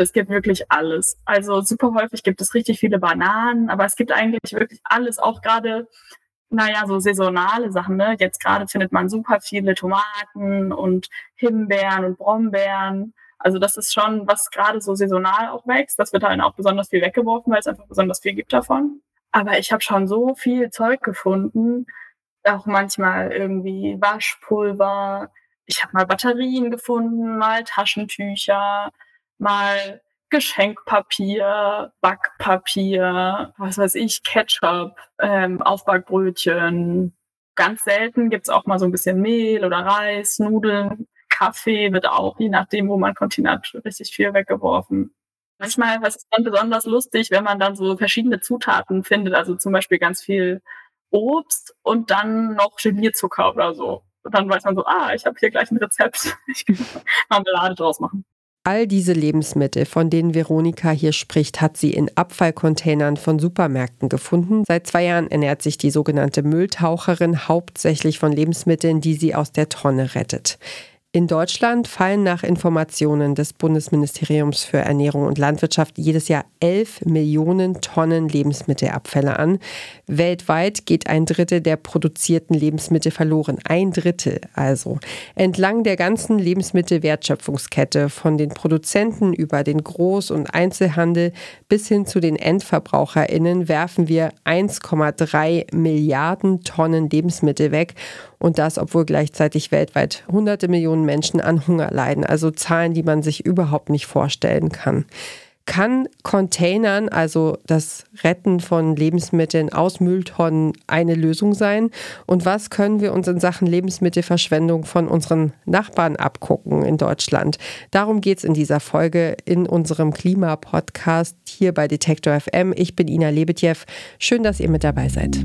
Es gibt wirklich alles. Also super häufig gibt es richtig viele Bananen, aber es gibt eigentlich wirklich alles, auch gerade, naja, so saisonale Sachen. Ne? Jetzt gerade findet man super viele Tomaten und Himbeeren und Brombeeren. Also das ist schon, was gerade so saisonal auch wächst. Das wird dann auch besonders viel weggeworfen, weil es einfach besonders viel gibt davon. Aber ich habe schon so viel Zeug gefunden, auch manchmal irgendwie Waschpulver. Ich habe mal Batterien gefunden, mal Taschentücher, mal Geschenkpapier, Backpapier, was weiß ich, Ketchup, ähm, Aufbackbrötchen. Ganz selten gibt's auch mal so ein bisschen Mehl oder Reis, Nudeln, Kaffee wird auch, je nachdem, wo man kontinent, richtig viel weggeworfen. Manchmal was ist dann besonders lustig, wenn man dann so verschiedene Zutaten findet, also zum Beispiel ganz viel Obst und dann noch Gelierzucker oder so. Und dann weiß man so, ah, ich habe hier gleich ein Rezept. Ich kann Marmelade draus machen. All diese Lebensmittel, von denen Veronika hier spricht, hat sie in Abfallcontainern von Supermärkten gefunden. Seit zwei Jahren ernährt sich die sogenannte Mülltaucherin hauptsächlich von Lebensmitteln, die sie aus der Tonne rettet. In Deutschland fallen nach Informationen des Bundesministeriums für Ernährung und Landwirtschaft jedes Jahr 11 Millionen Tonnen Lebensmittelabfälle an. Weltweit geht ein Drittel der produzierten Lebensmittel verloren. Ein Drittel also. Entlang der ganzen Lebensmittelwertschöpfungskette, von den Produzenten über den Groß- und Einzelhandel bis hin zu den EndverbraucherInnen, werfen wir 1,3 Milliarden Tonnen Lebensmittel weg. Und das, obwohl gleichzeitig weltweit hunderte Millionen Menschen an Hunger leiden. Also Zahlen, die man sich überhaupt nicht vorstellen kann. Kann Containern, also das Retten von Lebensmitteln aus Mülltonnen, eine Lösung sein? Und was können wir uns in Sachen Lebensmittelverschwendung von unseren Nachbarn abgucken in Deutschland? Darum geht es in dieser Folge in unserem Klimapodcast hier bei Detektor FM. Ich bin Ina Lebetjew. Schön, dass ihr mit dabei seid.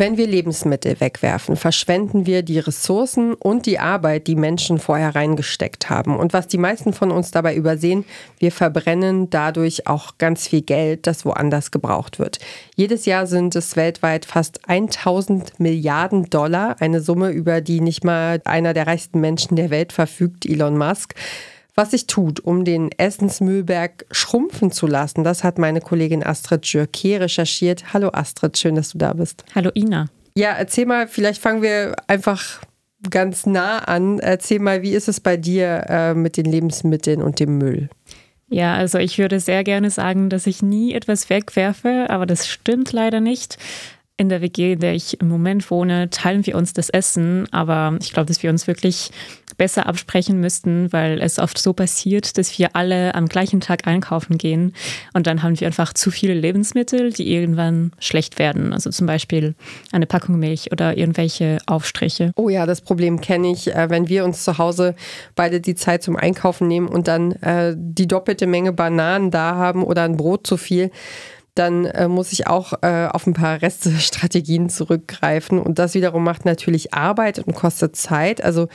Wenn wir Lebensmittel wegwerfen, verschwenden wir die Ressourcen und die Arbeit, die Menschen vorher reingesteckt haben. Und was die meisten von uns dabei übersehen, wir verbrennen dadurch auch ganz viel Geld, das woanders gebraucht wird. Jedes Jahr sind es weltweit fast 1000 Milliarden Dollar, eine Summe, über die nicht mal einer der reichsten Menschen der Welt verfügt, Elon Musk was sich tut, um den Essensmüllberg schrumpfen zu lassen. Das hat meine Kollegin Astrid Jürke recherchiert. Hallo Astrid, schön, dass du da bist. Hallo Ina. Ja, erzähl mal, vielleicht fangen wir einfach ganz nah an. Erzähl mal, wie ist es bei dir äh, mit den Lebensmitteln und dem Müll? Ja, also ich würde sehr gerne sagen, dass ich nie etwas wegwerfe, aber das stimmt leider nicht. In der WG, in der ich im Moment wohne, teilen wir uns das Essen, aber ich glaube, dass wir uns wirklich besser absprechen müssten, weil es oft so passiert, dass wir alle am gleichen Tag einkaufen gehen und dann haben wir einfach zu viele Lebensmittel, die irgendwann schlecht werden. Also zum Beispiel eine Packung Milch oder irgendwelche Aufstriche. Oh ja, das Problem kenne ich, äh, wenn wir uns zu Hause beide die Zeit zum Einkaufen nehmen und dann äh, die doppelte Menge Bananen da haben oder ein Brot zu viel dann äh, muss ich auch äh, auf ein paar Restestrategien zurückgreifen. Und das wiederum macht natürlich Arbeit und kostet Zeit. Also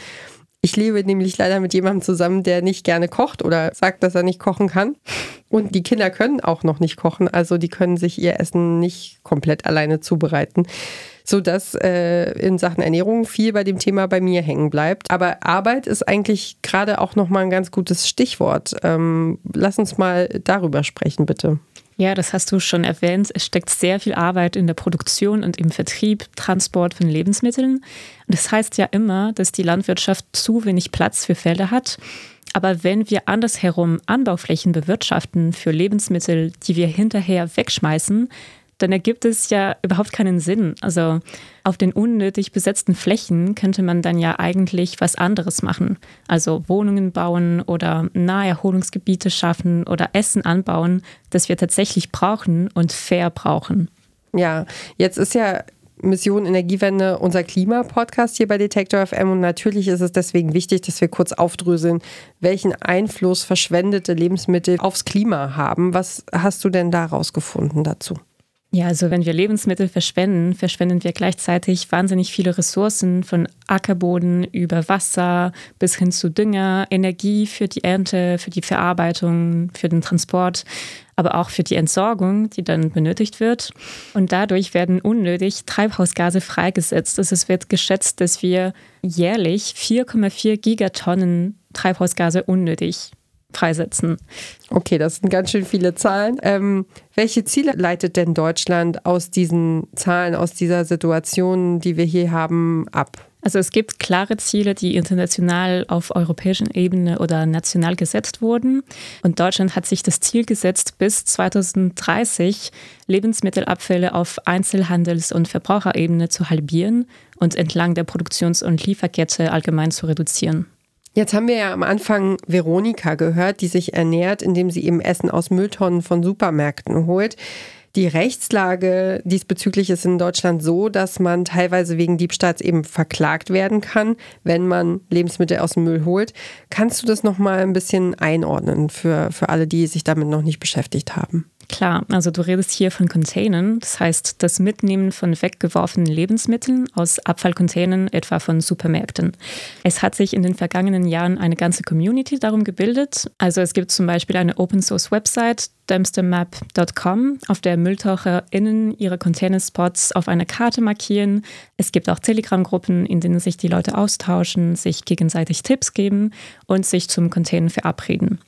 ich lebe nämlich leider mit jemandem zusammen, der nicht gerne kocht oder sagt, dass er nicht kochen kann. Und die Kinder können auch noch nicht kochen, also die können sich ihr Essen nicht komplett alleine zubereiten sodass äh, in Sachen Ernährung viel bei dem Thema bei mir hängen bleibt. Aber Arbeit ist eigentlich gerade auch nochmal ein ganz gutes Stichwort. Ähm, lass uns mal darüber sprechen, bitte. Ja, das hast du schon erwähnt. Es steckt sehr viel Arbeit in der Produktion und im Vertrieb, Transport von Lebensmitteln. Und das heißt ja immer, dass die Landwirtschaft zu wenig Platz für Felder hat. Aber wenn wir andersherum Anbauflächen bewirtschaften für Lebensmittel, die wir hinterher wegschmeißen, dann ergibt es ja überhaupt keinen Sinn. Also auf den unnötig besetzten Flächen könnte man dann ja eigentlich was anderes machen. Also Wohnungen bauen oder Naherholungsgebiete schaffen oder Essen anbauen, das wir tatsächlich brauchen und fair brauchen. Ja, jetzt ist ja Mission Energiewende unser Klimapodcast hier bei Detektor FM und natürlich ist es deswegen wichtig, dass wir kurz aufdröseln, welchen Einfluss verschwendete Lebensmittel aufs Klima haben. Was hast du denn da rausgefunden dazu? Ja, also wenn wir Lebensmittel verschwenden, verschwenden wir gleichzeitig wahnsinnig viele Ressourcen von Ackerboden über Wasser bis hin zu Dünger, Energie für die Ernte, für die Verarbeitung, für den Transport, aber auch für die Entsorgung, die dann benötigt wird. Und dadurch werden unnötig Treibhausgase freigesetzt. Also es wird geschätzt, dass wir jährlich 4,4 Gigatonnen Treibhausgase unnötig freisetzen. Okay, das sind ganz schön viele Zahlen. Ähm, welche Ziele leitet denn Deutschland aus diesen Zahlen, aus dieser Situation, die wir hier haben, ab? Also es gibt klare Ziele, die international auf europäischer Ebene oder national gesetzt wurden. Und Deutschland hat sich das Ziel gesetzt, bis 2030 Lebensmittelabfälle auf Einzelhandels- und Verbraucherebene zu halbieren und entlang der Produktions- und Lieferkette allgemein zu reduzieren. Jetzt haben wir ja am Anfang Veronika gehört, die sich ernährt, indem sie eben Essen aus Mülltonnen von Supermärkten holt. Die Rechtslage diesbezüglich ist in Deutschland so, dass man teilweise wegen Diebstahls eben verklagt werden kann, wenn man Lebensmittel aus dem Müll holt. Kannst du das noch mal ein bisschen einordnen für, für alle, die sich damit noch nicht beschäftigt haben? Klar, also du redest hier von Containern, das heißt das Mitnehmen von weggeworfenen Lebensmitteln aus Abfallcontainern, etwa von Supermärkten. Es hat sich in den vergangenen Jahren eine ganze Community darum gebildet. Also es gibt zum Beispiel eine Open-Source-Website, dumpstermap.com, auf der MülltaucherInnen ihre Containerspots auf einer Karte markieren. Es gibt auch Telegram-Gruppen, in denen sich die Leute austauschen, sich gegenseitig Tipps geben und sich zum Container verabreden.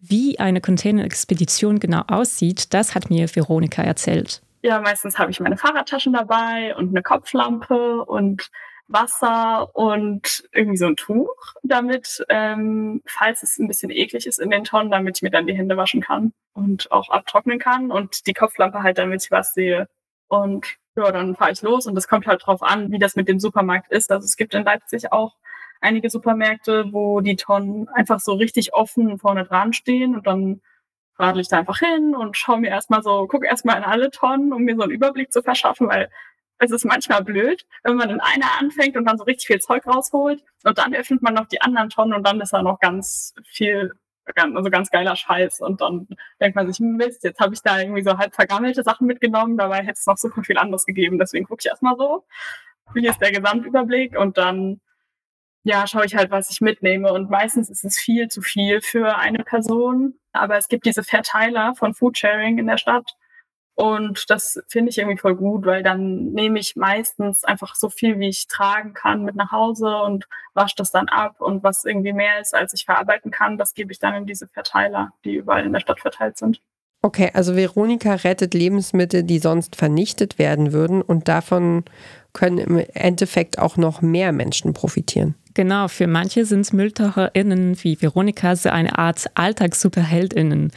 Wie eine Container-Expedition genau aussieht, das hat mir Veronika erzählt. Ja, meistens habe ich meine Fahrradtaschen dabei und eine Kopflampe und Wasser und irgendwie so ein Tuch, damit, ähm, falls es ein bisschen eklig ist in den Tonnen, damit ich mir dann die Hände waschen kann und auch abtrocknen kann und die Kopflampe halt, damit ich was sehe. Und ja, dann fahre ich los und es kommt halt drauf an, wie das mit dem Supermarkt ist. Also es gibt in Leipzig auch einige Supermärkte, wo die Tonnen einfach so richtig offen vorne dran stehen und dann radel ich da einfach hin und schaue mir erstmal so, gucke erstmal in alle Tonnen, um mir so einen Überblick zu verschaffen, weil es ist manchmal blöd, wenn man in einer anfängt und dann so richtig viel Zeug rausholt und dann öffnet man noch die anderen Tonnen und dann ist da noch ganz viel, also ganz geiler Scheiß und dann denkt man sich, Mist, jetzt habe ich da irgendwie so halb vergammelte Sachen mitgenommen, dabei hätte es noch super viel anderes gegeben, deswegen gucke ich erstmal so, wie ist der Gesamtüberblick und dann ja, schaue ich halt, was ich mitnehme. Und meistens ist es viel zu viel für eine Person. Aber es gibt diese Verteiler von Foodsharing in der Stadt. Und das finde ich irgendwie voll gut, weil dann nehme ich meistens einfach so viel, wie ich tragen kann, mit nach Hause und wasche das dann ab. Und was irgendwie mehr ist, als ich verarbeiten kann, das gebe ich dann in diese Verteiler, die überall in der Stadt verteilt sind. Okay, also Veronika rettet Lebensmittel, die sonst vernichtet werden würden und davon können im Endeffekt auch noch mehr Menschen profitieren. Genau, für manche sind MülltaucherInnen wie Veronika so eine Art AlltagssuperheldInnen.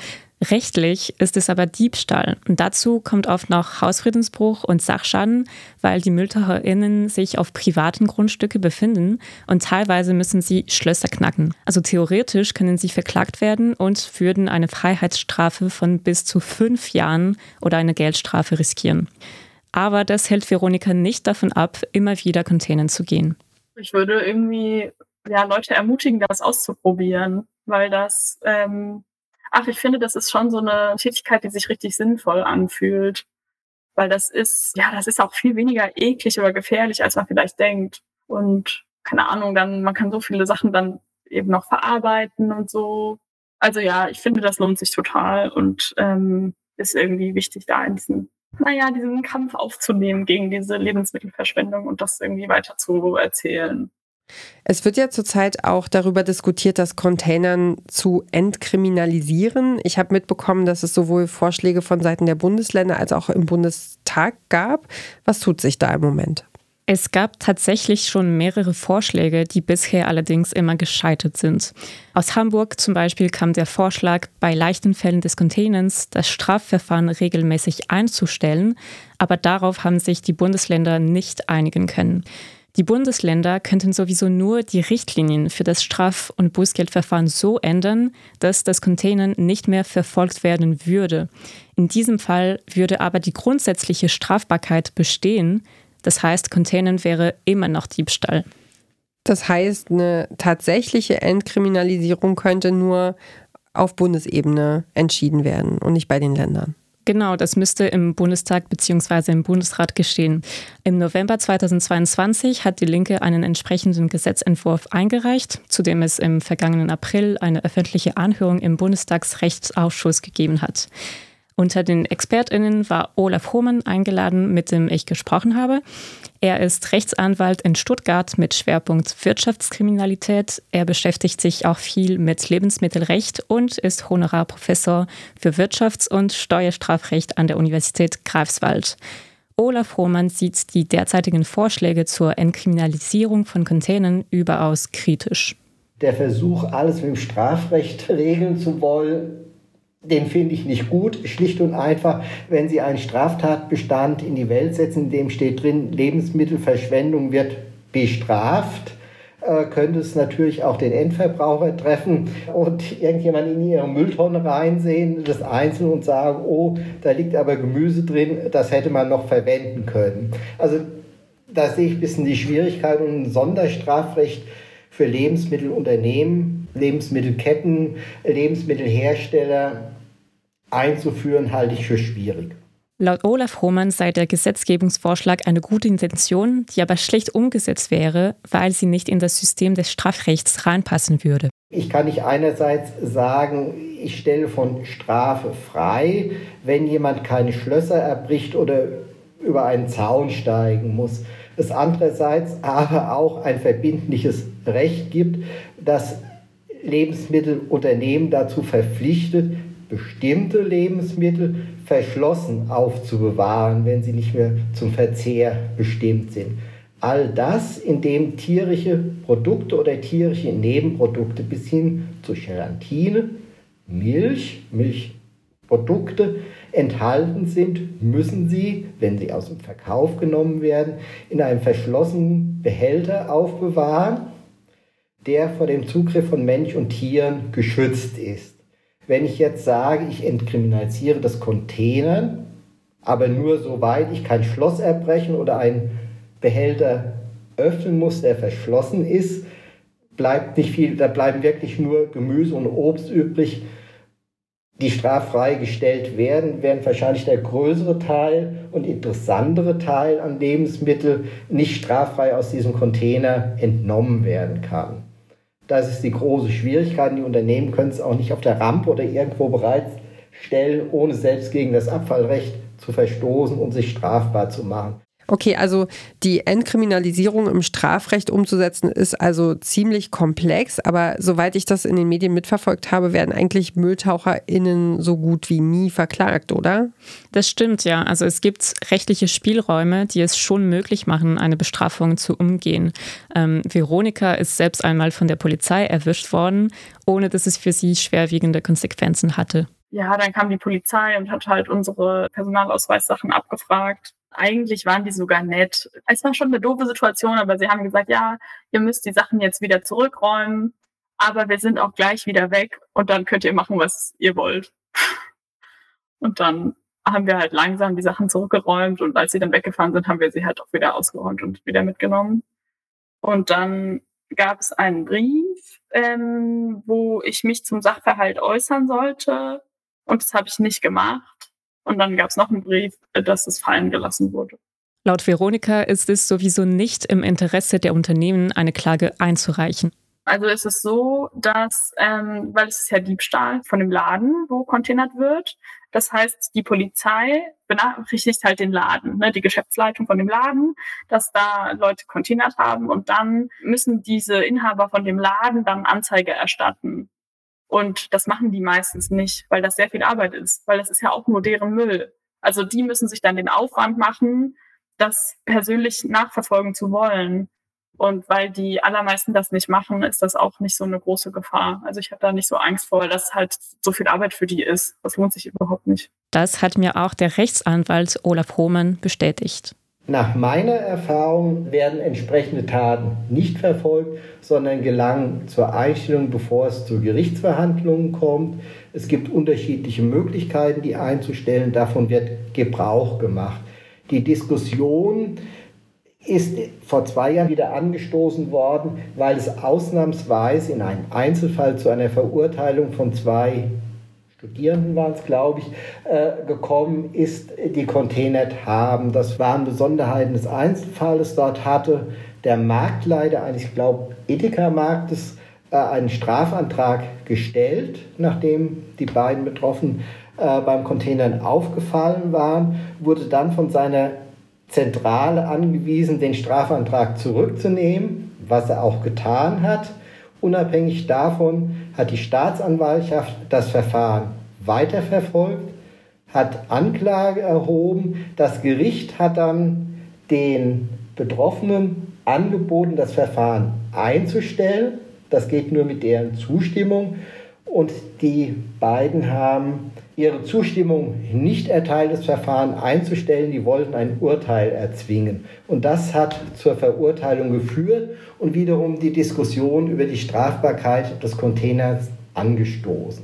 Rechtlich ist es aber Diebstahl. Und dazu kommt oft noch Hausfriedensbruch und Sachschaden, weil die MülltaucherInnen sich auf privaten Grundstücke befinden und teilweise müssen sie Schlösser knacken. Also theoretisch können sie verklagt werden und würden eine Freiheitsstrafe von bis zu fünf Jahren oder eine Geldstrafe riskieren. Aber das hält Veronika nicht davon ab, immer wieder Containern zu gehen. Ich würde irgendwie ja, Leute ermutigen, das auszuprobieren, weil das, ähm, ach, ich finde, das ist schon so eine Tätigkeit, die sich richtig sinnvoll anfühlt. Weil das ist, ja, das ist auch viel weniger eklig oder gefährlich, als man vielleicht denkt. Und keine Ahnung, dann, man kann so viele Sachen dann eben noch verarbeiten und so. Also ja, ich finde, das lohnt sich total und ähm, ist irgendwie wichtig, da diesen naja, diesen Kampf aufzunehmen gegen diese Lebensmittelverschwendung und das irgendwie weiter zu erzählen. Es wird ja zurzeit auch darüber diskutiert, das Containern zu entkriminalisieren. Ich habe mitbekommen, dass es sowohl Vorschläge von Seiten der Bundesländer als auch im Bundestag gab. Was tut sich da im Moment? Es gab tatsächlich schon mehrere Vorschläge, die bisher allerdings immer gescheitert sind. Aus Hamburg zum Beispiel kam der Vorschlag, bei leichten Fällen des Containers das Strafverfahren regelmäßig einzustellen, aber darauf haben sich die Bundesländer nicht einigen können. Die Bundesländer könnten sowieso nur die Richtlinien für das Straf- und Bußgeldverfahren so ändern, dass das Containern nicht mehr verfolgt werden würde. In diesem Fall würde aber die grundsätzliche Strafbarkeit bestehen, das heißt, Containern wäre immer noch Diebstahl. Das heißt, eine tatsächliche Entkriminalisierung könnte nur auf Bundesebene entschieden werden und nicht bei den Ländern. Genau, das müsste im Bundestag bzw. im Bundesrat geschehen. Im November 2022 hat die Linke einen entsprechenden Gesetzentwurf eingereicht, zu dem es im vergangenen April eine öffentliche Anhörung im Bundestagsrechtsausschuss gegeben hat. Unter den ExpertInnen war Olaf Hohmann eingeladen, mit dem ich gesprochen habe. Er ist Rechtsanwalt in Stuttgart mit Schwerpunkt Wirtschaftskriminalität. Er beschäftigt sich auch viel mit Lebensmittelrecht und ist Honorarprofessor für Wirtschafts- und Steuerstrafrecht an der Universität Greifswald. Olaf Hohmann sieht die derzeitigen Vorschläge zur Entkriminalisierung von Containern überaus kritisch. Der Versuch, alles mit dem Strafrecht regeln zu wollen, den finde ich nicht gut. Schlicht und einfach, wenn Sie einen Straftatbestand in die Welt setzen, in dem steht drin, Lebensmittelverschwendung wird bestraft, äh, könnte es natürlich auch den Endverbraucher treffen und irgendjemand in ihre Mülltonne reinsehen, das einzeln und sagen, oh, da liegt aber Gemüse drin, das hätte man noch verwenden können. Also da sehe ich ein bisschen die Schwierigkeit und ein Sonderstrafrecht für Lebensmittelunternehmen, Lebensmittelketten, Lebensmittelhersteller einzuführen, halte ich für schwierig. Laut Olaf Hohmann sei der Gesetzgebungsvorschlag eine gute Intention, die aber schlecht umgesetzt wäre, weil sie nicht in das System des Strafrechts reinpassen würde. Ich kann nicht einerseits sagen, ich stelle von Strafe frei, wenn jemand keine Schlösser erbricht oder über einen Zaun steigen muss. Es andererseits aber auch ein verbindliches Recht gibt, das Lebensmittelunternehmen dazu verpflichtet, bestimmte Lebensmittel verschlossen aufzubewahren, wenn sie nicht mehr zum Verzehr bestimmt sind. All das, indem tierische Produkte oder tierische Nebenprodukte bis hin zu Gelatine, Milch, Milchprodukte enthalten sind, müssen sie, wenn sie aus dem Verkauf genommen werden, in einem verschlossenen Behälter aufbewahren, der vor dem Zugriff von Mensch und Tieren geschützt ist. Wenn ich jetzt sage, ich entkriminalisiere das Containern, aber nur soweit ich kein Schloss erbrechen oder einen Behälter öffnen muss, der verschlossen ist, bleibt nicht viel, da bleiben wirklich nur Gemüse und Obst übrig, die straffrei gestellt werden, während wahrscheinlich der größere Teil und interessantere Teil an Lebensmitteln nicht straffrei aus diesem Container entnommen werden kann. Das ist die große Schwierigkeit. Die Unternehmen können es auch nicht auf der Rampe oder irgendwo bereitstellen, ohne selbst gegen das Abfallrecht zu verstoßen und sich strafbar zu machen. Okay, also die Entkriminalisierung im Strafrecht umzusetzen ist also ziemlich komplex, aber soweit ich das in den Medien mitverfolgt habe, werden eigentlich MülltaucherInnen so gut wie nie verklagt, oder? Das stimmt, ja. Also es gibt rechtliche Spielräume, die es schon möglich machen, eine Bestrafung zu umgehen. Ähm, Veronika ist selbst einmal von der Polizei erwischt worden, ohne dass es für sie schwerwiegende Konsequenzen hatte. Ja, dann kam die Polizei und hat halt unsere Personalausweissachen abgefragt eigentlich waren die sogar nett. Es war schon eine doofe Situation, aber sie haben gesagt, ja, ihr müsst die Sachen jetzt wieder zurückräumen, aber wir sind auch gleich wieder weg und dann könnt ihr machen, was ihr wollt. Und dann haben wir halt langsam die Sachen zurückgeräumt und als sie dann weggefahren sind, haben wir sie halt auch wieder ausgeräumt und wieder mitgenommen. Und dann gab es einen Brief, ähm, wo ich mich zum Sachverhalt äußern sollte und das habe ich nicht gemacht. Und dann gab es noch einen Brief, äh, dass es fallen gelassen wurde. Laut Veronika ist es sowieso nicht im Interesse der Unternehmen, eine Klage einzureichen. Also ist es so, dass, ähm, weil es ist ja Diebstahl von dem Laden, wo containert wird. Das heißt, die Polizei benachrichtigt halt den Laden, ne, die Geschäftsleitung von dem Laden, dass da Leute containert haben und dann müssen diese Inhaber von dem Laden dann Anzeige erstatten. Und das machen die meistens nicht, weil das sehr viel Arbeit ist, weil das ist ja auch nur deren Müll. Also die müssen sich dann den Aufwand machen, das persönlich nachverfolgen zu wollen. Und weil die allermeisten das nicht machen, ist das auch nicht so eine große Gefahr. Also ich habe da nicht so Angst vor, weil das halt so viel Arbeit für die ist. Das lohnt sich überhaupt nicht. Das hat mir auch der Rechtsanwalt Olaf Hohmann bestätigt. Nach meiner Erfahrung werden entsprechende Taten nicht verfolgt, sondern gelangen zur Einstellung, bevor es zu Gerichtsverhandlungen kommt. Es gibt unterschiedliche Möglichkeiten, die einzustellen. Davon wird Gebrauch gemacht. Die Diskussion ist vor zwei Jahren wieder angestoßen worden, weil es ausnahmsweise in einem Einzelfall zu einer Verurteilung von zwei Studierenden waren es, glaube ich, äh, gekommen ist, die containert haben. Das waren Besonderheiten des Einzelfalles. Dort hatte der Marktleiter eines, ich glaube, Edeka-Marktes äh, einen Strafantrag gestellt, nachdem die beiden Betroffenen äh, beim Containern aufgefallen waren, wurde dann von seiner Zentrale angewiesen, den Strafantrag zurückzunehmen, was er auch getan hat. Unabhängig davon hat die Staatsanwaltschaft das Verfahren weiterverfolgt, hat Anklage erhoben. Das Gericht hat dann den Betroffenen angeboten, das Verfahren einzustellen. Das geht nur mit deren Zustimmung. Und die beiden haben ihre Zustimmung nicht erteilt, das Verfahren einzustellen. Die wollten ein Urteil erzwingen. Und das hat zur Verurteilung geführt und wiederum die Diskussion über die Strafbarkeit des Containers angestoßen.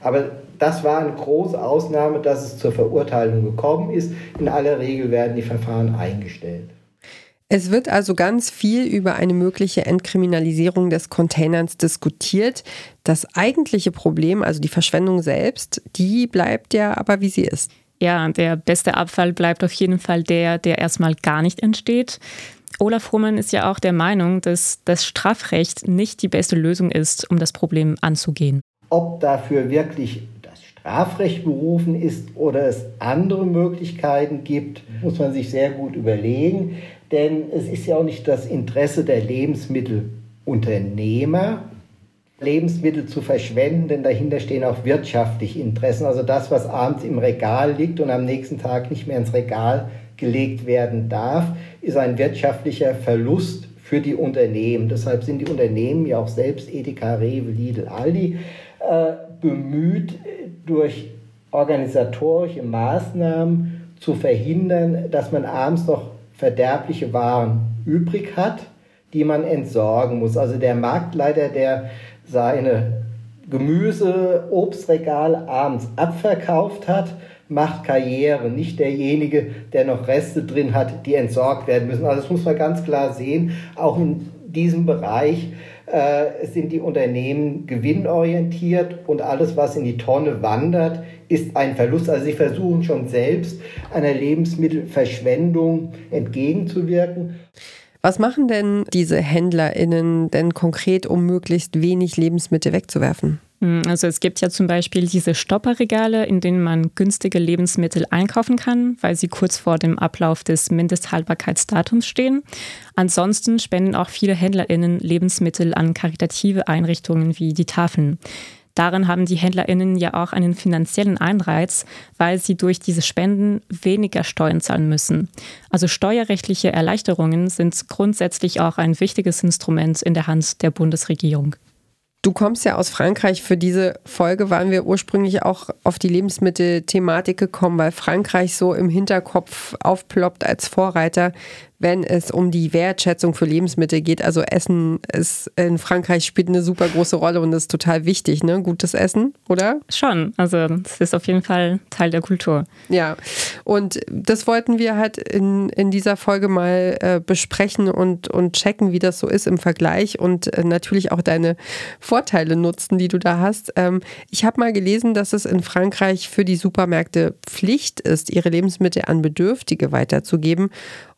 Aber das war eine große Ausnahme, dass es zur Verurteilung gekommen ist. In aller Regel werden die Verfahren eingestellt. Es wird also ganz viel über eine mögliche Entkriminalisierung des Containers diskutiert. Das eigentliche Problem, also die Verschwendung selbst, die bleibt ja aber wie sie ist. Ja, der beste Abfall bleibt auf jeden Fall der, der erstmal gar nicht entsteht. Olaf Hohmann ist ja auch der Meinung, dass das Strafrecht nicht die beste Lösung ist, um das Problem anzugehen. Ob dafür wirklich das Strafrecht berufen ist oder es andere Möglichkeiten gibt, muss man sich sehr gut überlegen. Denn es ist ja auch nicht das Interesse der Lebensmittelunternehmer, Lebensmittel zu verschwenden, denn dahinter stehen auch wirtschaftliche Interessen. Also das, was abends im Regal liegt und am nächsten Tag nicht mehr ins Regal gelegt werden darf, ist ein wirtschaftlicher Verlust für die Unternehmen. Deshalb sind die Unternehmen ja auch selbst Edeka, Rewe, Lidl, Aldi äh, bemüht, durch organisatorische Maßnahmen zu verhindern, dass man abends noch verderbliche Waren übrig hat, die man entsorgen muss. Also der Marktleiter, der seine Gemüse, Obstregale abends abverkauft hat, macht Karriere, nicht derjenige, der noch Reste drin hat, die entsorgt werden müssen. Also das muss man ganz klar sehen. Auch in diesem Bereich äh, sind die Unternehmen gewinnorientiert und alles, was in die Tonne wandert, ist ein Verlust. Also sie versuchen schon selbst einer Lebensmittelverschwendung entgegenzuwirken. Was machen denn diese HändlerInnen denn konkret, um möglichst wenig Lebensmittel wegzuwerfen? Hm, also es gibt ja zum Beispiel diese Stopperregale, in denen man günstige Lebensmittel einkaufen kann, weil sie kurz vor dem Ablauf des Mindesthaltbarkeitsdatums stehen. Ansonsten spenden auch viele HändlerInnen Lebensmittel an karitative Einrichtungen wie die Tafeln. Darin haben die HändlerInnen ja auch einen finanziellen Einreiz, weil sie durch diese Spenden weniger Steuern zahlen müssen. Also steuerrechtliche Erleichterungen sind grundsätzlich auch ein wichtiges Instrument in der Hand der Bundesregierung. Du kommst ja aus Frankreich. Für diese Folge waren wir ursprünglich auch auf die Lebensmittelthematik gekommen, weil Frankreich so im Hinterkopf aufploppt als Vorreiter wenn es um die Wertschätzung für Lebensmittel geht. Also Essen ist in Frankreich spielt eine super große Rolle und ist total wichtig, ne? Gutes Essen, oder? Schon. Also es ist auf jeden Fall Teil der Kultur. Ja. Und das wollten wir halt in, in dieser Folge mal äh, besprechen und, und checken, wie das so ist im Vergleich und äh, natürlich auch deine Vorteile nutzen, die du da hast. Ähm, ich habe mal gelesen, dass es in Frankreich für die Supermärkte Pflicht ist, ihre Lebensmittel an Bedürftige weiterzugeben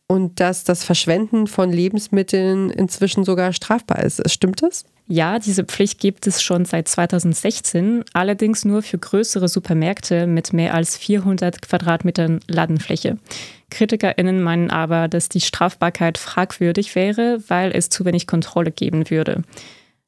und dass das Verschwenden von Lebensmitteln inzwischen sogar strafbar ist. Stimmt das? Ja, diese Pflicht gibt es schon seit 2016, allerdings nur für größere Supermärkte mit mehr als 400 Quadratmetern Ladenfläche. KritikerInnen meinen aber, dass die Strafbarkeit fragwürdig wäre, weil es zu wenig Kontrolle geben würde.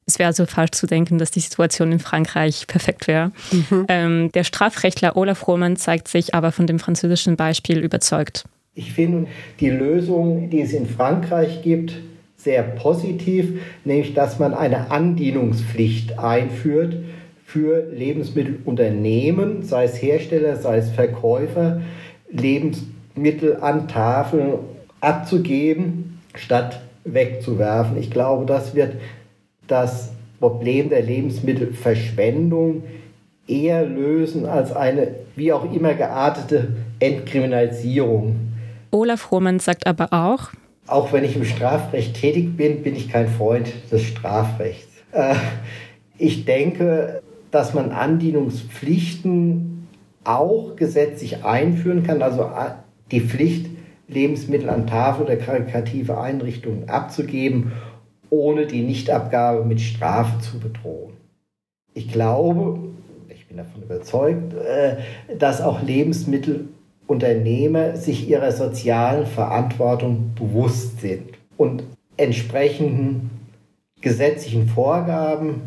Es wäre also falsch zu denken, dass die Situation in Frankreich perfekt wäre. Mhm. Ähm, der Strafrechtler Olaf Roman zeigt sich aber von dem französischen Beispiel überzeugt. Ich finde die Lösung, die es in Frankreich gibt, sehr positiv, nämlich dass man eine Andienungspflicht einführt für Lebensmittelunternehmen, sei es Hersteller, sei es Verkäufer, Lebensmittel an Tafeln abzugeben, statt wegzuwerfen. Ich glaube, das wird das Problem der Lebensmittelverschwendung eher lösen als eine wie auch immer geartete Entkriminalisierung Olaf Roman sagt aber auch, auch wenn ich im Strafrecht tätig bin, bin ich kein Freund des Strafrechts. Äh, ich denke, dass man Andienungspflichten auch gesetzlich einführen kann, also die Pflicht, Lebensmittel an Tafel oder karikative Einrichtungen abzugeben, ohne die Nichtabgabe mit Strafe zu bedrohen. Ich glaube, ich bin davon überzeugt, äh, dass auch Lebensmittelunternehmer sich ihrer sozialen Verantwortung bewusst sind und entsprechenden gesetzlichen Vorgaben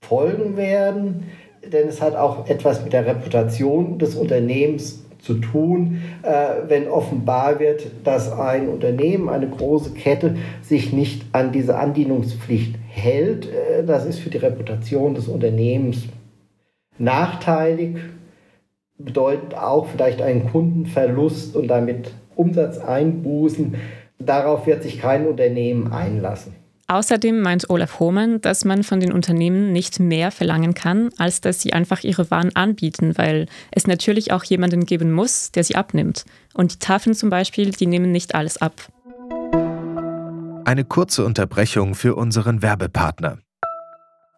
folgen werden, denn es hat auch etwas mit der Reputation des Unternehmens zu tun, äh, wenn offenbar wird, dass ein Unternehmen, eine große Kette sich nicht an diese Andienungspflicht hält. Äh, das ist für die Reputation des Unternehmens nachteilig, bedeutet auch vielleicht einen Kundenverlust und damit Umsatzeinbußen. Darauf wird sich kein Unternehmen einlassen. Außerdem meint Olaf Hohmann, dass man von den Unternehmen nicht mehr verlangen kann, als dass sie einfach ihre Waren anbieten, weil es natürlich auch jemanden geben muss, der sie abnimmt. Und die Tafeln zum Beispiel, die nehmen nicht alles ab. Eine kurze Unterbrechung für unseren Werbepartner.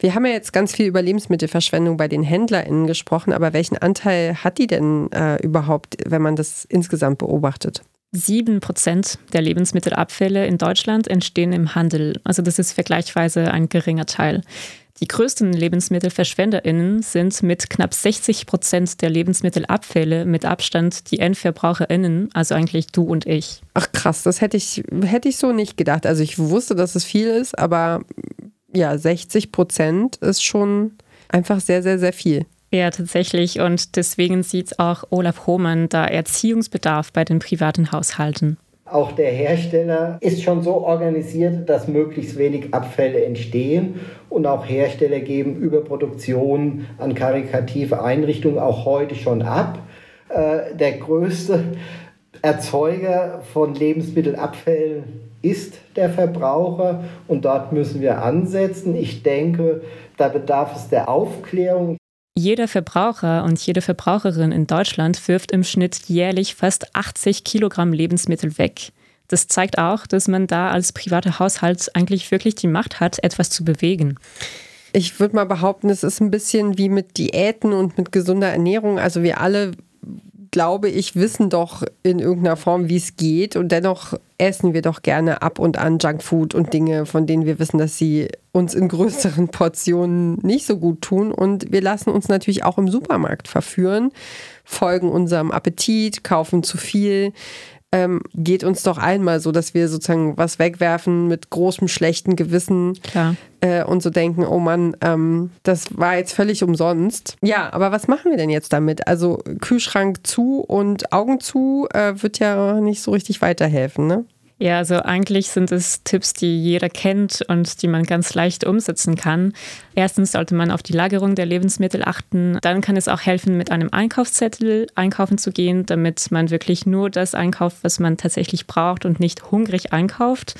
Wir haben ja jetzt ganz viel über Lebensmittelverschwendung bei den HändlerInnen gesprochen, aber welchen Anteil hat die denn äh, überhaupt, wenn man das insgesamt beobachtet? Sieben Prozent der Lebensmittelabfälle in Deutschland entstehen im Handel. Also das ist vergleichsweise ein geringer Teil. Die größten LebensmittelverschwenderInnen sind mit knapp 60 Prozent der Lebensmittelabfälle mit Abstand die EndverbraucherInnen, also eigentlich du und ich. Ach krass, das hätte ich, hätte ich so nicht gedacht. Also ich wusste, dass es viel ist, aber ja, 60 Prozent ist schon einfach sehr, sehr, sehr viel. Ja, tatsächlich. Und deswegen sieht auch Olaf Hohmann da Erziehungsbedarf bei den privaten Haushalten. Auch der Hersteller ist schon so organisiert, dass möglichst wenig Abfälle entstehen. Und auch Hersteller geben Überproduktionen an karikative Einrichtungen auch heute schon ab. Äh, der größte Erzeuger von Lebensmittelabfällen ist der Verbraucher und dort müssen wir ansetzen. Ich denke, da bedarf es der Aufklärung. Jeder Verbraucher und jede Verbraucherin in Deutschland wirft im Schnitt jährlich fast 80 Kilogramm Lebensmittel weg. Das zeigt auch, dass man da als privater Haushalt eigentlich wirklich die Macht hat, etwas zu bewegen. Ich würde mal behaupten, es ist ein bisschen wie mit Diäten und mit gesunder Ernährung. Also wir alle glaube ich, wissen doch in irgendeiner Form, wie es geht. Und dennoch essen wir doch gerne ab und an Junkfood und Dinge, von denen wir wissen, dass sie uns in größeren Portionen nicht so gut tun. Und wir lassen uns natürlich auch im Supermarkt verführen, folgen unserem Appetit, kaufen zu viel ähm, geht uns doch einmal so, dass wir sozusagen was wegwerfen mit großem schlechten Gewissen äh, und so denken, oh Mann, ähm, das war jetzt völlig umsonst. Ja, aber was machen wir denn jetzt damit? Also Kühlschrank zu und Augen zu äh, wird ja nicht so richtig weiterhelfen, ne? Ja, also eigentlich sind es Tipps, die jeder kennt und die man ganz leicht umsetzen kann. Erstens sollte man auf die Lagerung der Lebensmittel achten. Dann kann es auch helfen, mit einem Einkaufszettel einkaufen zu gehen, damit man wirklich nur das einkauft, was man tatsächlich braucht und nicht hungrig einkauft.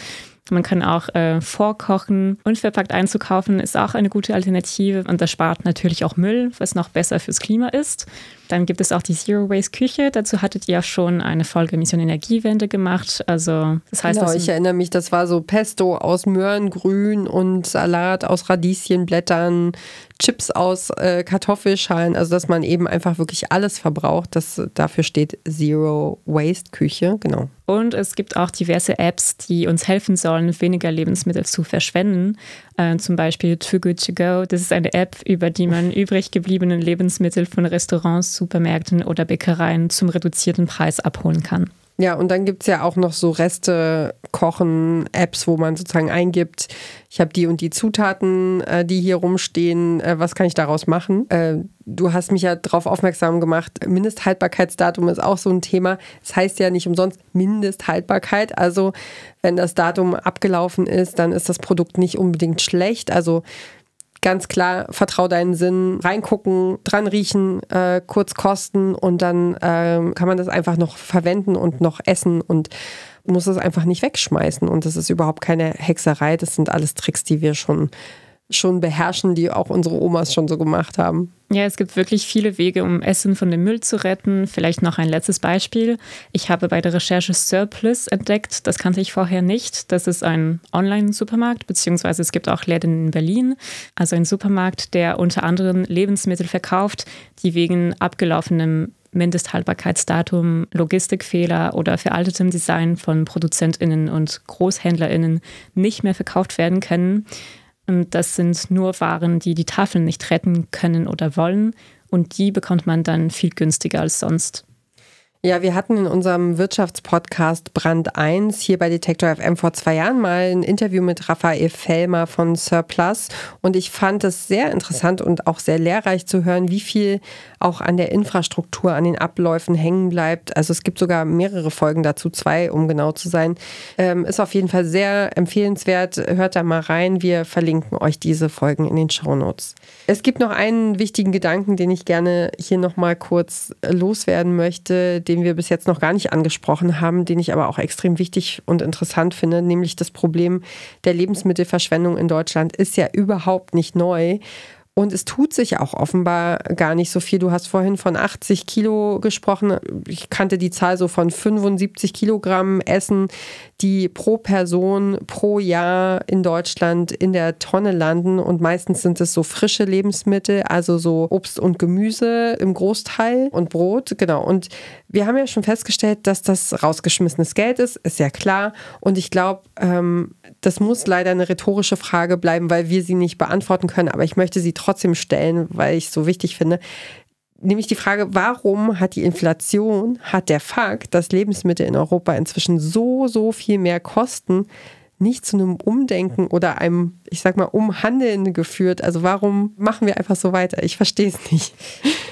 Man kann auch äh, vorkochen. Unverpackt einzukaufen ist auch eine gute Alternative und das spart natürlich auch Müll, was noch besser fürs Klima ist. Dann gibt es auch die Zero Waste Küche. Dazu hattet ihr ja schon eine Folge Mission Energiewende gemacht. Also das heißt, genau, ich erinnere mich, das war so Pesto aus Möhrengrün und Salat aus Radieschenblättern, Chips aus äh, Kartoffelschalen. Also dass man eben einfach wirklich alles verbraucht. Das dafür steht Zero Waste Küche. Genau. Und es gibt auch diverse Apps, die uns helfen sollen, weniger Lebensmittel zu verschwenden. Äh, zum Beispiel Too Good To Go. Das ist eine App, über die man übrig gebliebene Lebensmittel von Restaurants, Supermärkten oder Bäckereien zum reduzierten Preis abholen kann. Ja, und dann gibt es ja auch noch so Reste-Kochen-Apps, wo man sozusagen eingibt, ich habe die und die Zutaten, äh, die hier rumstehen, äh, was kann ich daraus machen? Äh, du hast mich ja darauf aufmerksam gemacht, Mindesthaltbarkeitsdatum ist auch so ein Thema. Es das heißt ja nicht umsonst Mindesthaltbarkeit. Also wenn das Datum abgelaufen ist, dann ist das Produkt nicht unbedingt schlecht. Also ganz klar, vertrau deinen Sinn, reingucken, dran riechen, äh, kurz kosten und dann äh, kann man das einfach noch verwenden und noch essen und muss es einfach nicht wegschmeißen. Und das ist überhaupt keine Hexerei. Das sind alles Tricks, die wir schon schon beherrschen, die auch unsere Omas schon so gemacht haben. Ja, es gibt wirklich viele Wege, um Essen von dem Müll zu retten. Vielleicht noch ein letztes Beispiel. Ich habe bei der Recherche Surplus entdeckt, das kannte ich vorher nicht. Das ist ein Online-Supermarkt, beziehungsweise es gibt auch Läden in Berlin. Also ein Supermarkt, der unter anderem Lebensmittel verkauft, die wegen abgelaufenem Mindesthaltbarkeitsdatum, Logistikfehler oder veraltetem Design von ProduzentInnen und GroßhändlerInnen nicht mehr verkauft werden können. Und das sind nur Waren, die die Tafeln nicht retten können oder wollen. Und die bekommt man dann viel günstiger als sonst. Ja, wir hatten in unserem Wirtschaftspodcast Brand 1 hier bei Detektor FM vor zwei Jahren mal ein Interview mit Raphael Fellmer von Surplus und ich fand es sehr interessant und auch sehr lehrreich zu hören, wie viel auch an der Infrastruktur, an den Abläufen hängen bleibt. Also es gibt sogar mehrere Folgen dazu, zwei, um genau zu sein. Ähm, ist auf jeden Fall sehr empfehlenswert. Hört da mal rein. Wir verlinken euch diese Folgen in den Shownotes. Es gibt noch einen wichtigen Gedanken, den ich gerne hier nochmal kurz loswerden möchte den wir bis jetzt noch gar nicht angesprochen haben, den ich aber auch extrem wichtig und interessant finde, nämlich das Problem der Lebensmittelverschwendung in Deutschland ist ja überhaupt nicht neu. Und es tut sich auch offenbar gar nicht so viel. Du hast vorhin von 80 Kilo gesprochen. Ich kannte die Zahl so von 75 Kilogramm Essen, die pro Person pro Jahr in Deutschland in der Tonne landen. Und meistens sind es so frische Lebensmittel, also so Obst und Gemüse im Großteil und Brot. Genau. Und wir haben ja schon festgestellt, dass das rausgeschmissenes Geld ist, ist ja klar. Und ich glaube, ähm, das muss leider eine rhetorische Frage bleiben, weil wir sie nicht beantworten können. Aber ich möchte sie trotzdem stellen, weil ich es so wichtig finde. Nämlich die Frage, warum hat die Inflation, hat der Fakt, dass Lebensmittel in Europa inzwischen so, so viel mehr kosten, nicht zu einem Umdenken oder einem, ich sag mal, Umhandeln geführt? Also warum machen wir einfach so weiter? Ich verstehe es nicht.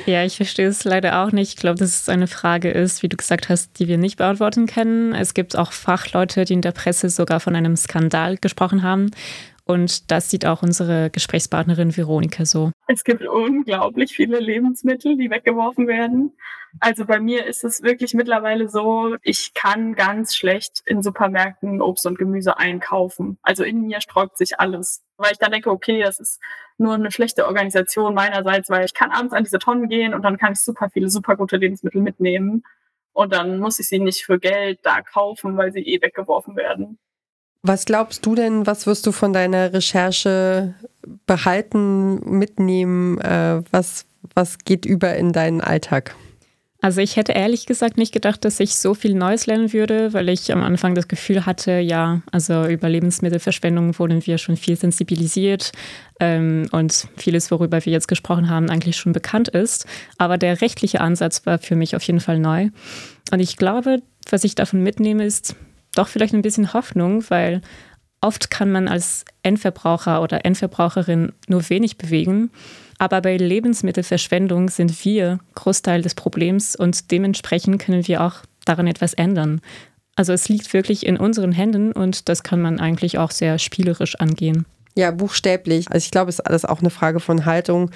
Ja, ich verstehe es leider auch nicht. Ich glaube, dass es eine Frage ist, wie du gesagt hast, die wir nicht beantworten können. Es gibt auch Fachleute, die in der Presse sogar von einem Skandal gesprochen haben. Und das sieht auch unsere Gesprächspartnerin Veronika so. Es gibt unglaublich viele Lebensmittel, die weggeworfen werden. Also bei mir ist es wirklich mittlerweile so, ich kann ganz schlecht in Supermärkten Obst und Gemüse einkaufen. Also in mir sträubt sich alles. Weil ich dann denke, okay, das ist nur eine schlechte Organisation meinerseits, weil ich kann abends an diese Tonnen gehen und dann kann ich super viele, super gute Lebensmittel mitnehmen. Und dann muss ich sie nicht für Geld da kaufen, weil sie eh weggeworfen werden. Was glaubst du denn, was wirst du von deiner Recherche behalten, mitnehmen? Äh, was, was geht über in deinen Alltag? Also ich hätte ehrlich gesagt nicht gedacht, dass ich so viel Neues lernen würde, weil ich am Anfang das Gefühl hatte, ja, also über Lebensmittelverschwendung wurden wir schon viel sensibilisiert ähm, und vieles, worüber wir jetzt gesprochen haben, eigentlich schon bekannt ist. Aber der rechtliche Ansatz war für mich auf jeden Fall neu. Und ich glaube, was ich davon mitnehme, ist doch vielleicht ein bisschen Hoffnung, weil oft kann man als Endverbraucher oder Endverbraucherin nur wenig bewegen. Aber bei Lebensmittelverschwendung sind wir Großteil des Problems und dementsprechend können wir auch daran etwas ändern. Also es liegt wirklich in unseren Händen und das kann man eigentlich auch sehr spielerisch angehen. Ja, buchstäblich. Also ich glaube, es ist alles auch eine Frage von Haltung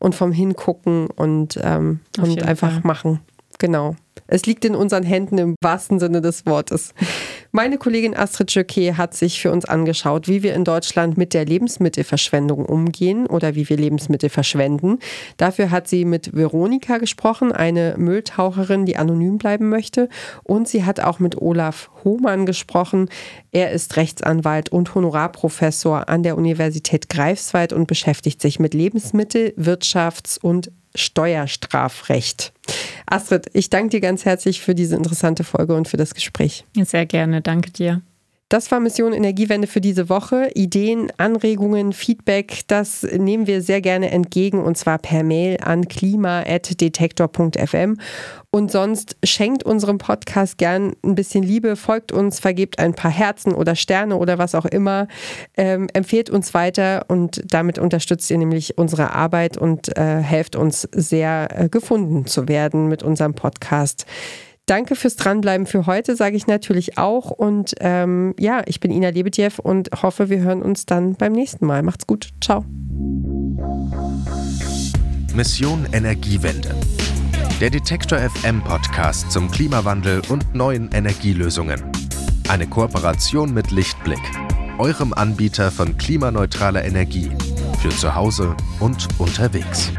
und vom Hingucken und, ähm, und einfach Fall. machen. Genau. Es liegt in unseren Händen im wahrsten Sinne des Wortes. Meine Kollegin Astrid Jöcke hat sich für uns angeschaut, wie wir in Deutschland mit der Lebensmittelverschwendung umgehen oder wie wir Lebensmittel verschwenden. Dafür hat sie mit Veronika gesprochen, eine Mülltaucherin, die anonym bleiben möchte. Und sie hat auch mit Olaf Hohmann gesprochen. Er ist Rechtsanwalt und Honorarprofessor an der Universität Greifswald und beschäftigt sich mit Lebensmittel-, Wirtschafts- und Steuerstrafrecht. Astrid, ich danke dir ganz herzlich für diese interessante Folge und für das Gespräch. Sehr gerne, danke dir. Das war Mission Energiewende für diese Woche. Ideen, Anregungen, Feedback, das nehmen wir sehr gerne entgegen und zwar per Mail an klima.detektor.fm. Und sonst schenkt unserem Podcast gern ein bisschen Liebe, folgt uns, vergebt ein paar Herzen oder Sterne oder was auch immer, ähm, empfehlt uns weiter und damit unterstützt ihr nämlich unsere Arbeit und äh, helft uns sehr äh, gefunden zu werden mit unserem Podcast. Danke fürs Dranbleiben für heute, sage ich natürlich auch. Und ähm, ja, ich bin Ina Lebetjew und hoffe, wir hören uns dann beim nächsten Mal. Macht's gut. Ciao. Mission Energiewende. Der Detektor FM Podcast zum Klimawandel und neuen Energielösungen. Eine Kooperation mit Lichtblick, eurem Anbieter von klimaneutraler Energie für zu Hause und unterwegs.